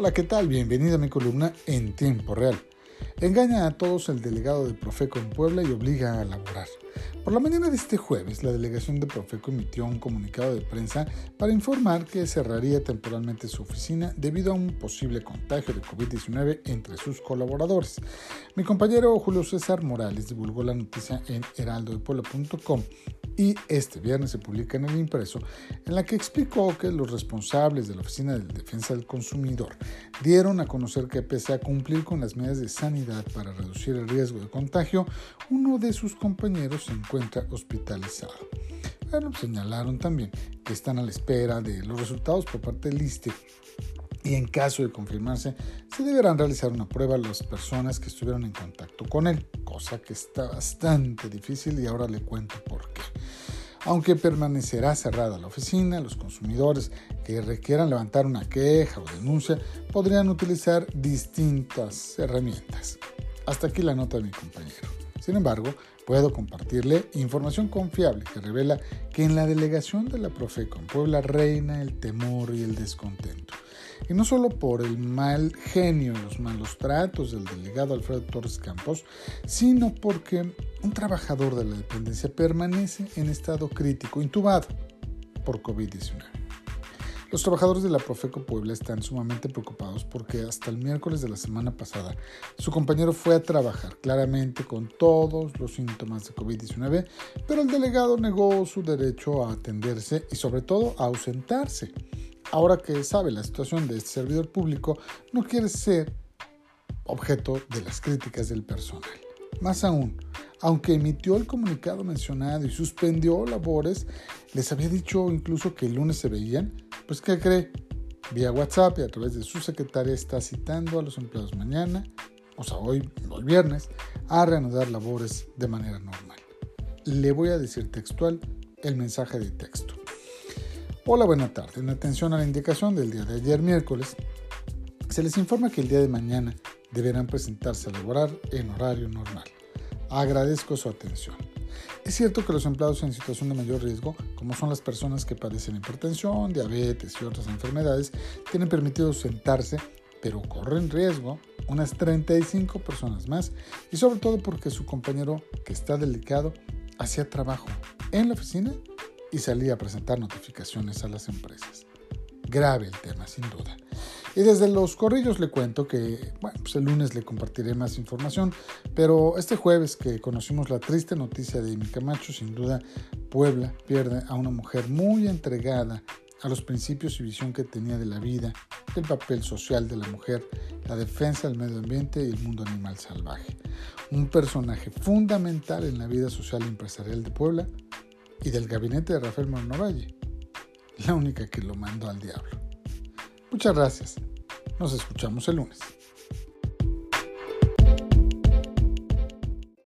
Hola, ¿qué tal? Bienvenido a mi columna en tiempo real. Engaña a todos el delegado de Profeco en Puebla y obliga a laborar. Por la mañana de este jueves, la delegación de Profeco emitió un comunicado de prensa para informar que cerraría temporalmente su oficina debido a un posible contagio de COVID-19 entre sus colaboradores. Mi compañero Julio César Morales divulgó la noticia en heraldodepuebla.com y este viernes se publica en el impreso, en la que explicó que los responsables de la Oficina de Defensa del Consumidor dieron a conocer que pese a cumplir con las medidas de sanidad para reducir el riesgo de contagio, uno de sus compañeros se encuentra hospitalizado. Bueno, señalaron también que están a la espera de los resultados por parte del ISTE y en caso de confirmarse, se deberán realizar una prueba a las personas que estuvieron en contacto con él, cosa que está bastante difícil y ahora le cuento por qué. Aunque permanecerá cerrada la oficina, los consumidores que requieran levantar una queja o denuncia podrían utilizar distintas herramientas. Hasta aquí la nota de mi compañero. Sin embargo, puedo compartirle información confiable que revela que en la delegación de la Profeco en Puebla reina el temor y el descontento. Y no solo por el mal genio y los malos tratos del delegado Alfredo Torres Campos, sino porque un trabajador de la dependencia permanece en estado crítico, intubado por COVID-19. Los trabajadores de la Profeco Puebla están sumamente preocupados porque hasta el miércoles de la semana pasada su compañero fue a trabajar claramente con todos los síntomas de COVID-19, pero el delegado negó su derecho a atenderse y sobre todo a ausentarse. Ahora que sabe la situación de este servidor público, no quiere ser objeto de las críticas del personal. Más aún, aunque emitió el comunicado mencionado y suspendió labores, les había dicho incluso que el lunes se veían, pues ¿qué cree? Vía WhatsApp y a través de su secretaria está citando a los empleados mañana, o sea, hoy, hoy viernes, a reanudar labores de manera normal. Le voy a decir textual el mensaje de texto. Hola, buena tarde. En atención a la indicación del día de ayer miércoles, se les informa que el día de mañana deberán presentarse a laborar en horario normal. Agradezco su atención. Es cierto que los empleados en situación de mayor riesgo, como son las personas que padecen hipertensión, diabetes y otras enfermedades, tienen permitido sentarse, pero corren riesgo unas 35 personas más y sobre todo porque su compañero que está delicado hacía trabajo en la oficina y salía a presentar notificaciones a las empresas. Grave el tema, sin duda. Y desde los corrillos le cuento que, bueno, pues el lunes le compartiré más información, pero este jueves que conocimos la triste noticia de Amy Camacho, sin duda Puebla pierde a una mujer muy entregada a los principios y visión que tenía de la vida, el papel social de la mujer, la defensa del medio ambiente y el mundo animal salvaje. Un personaje fundamental en la vida social y empresarial de Puebla y del gabinete de Rafael Valle, la única que lo mandó al diablo. Muchas gracias. Nos escuchamos el lunes.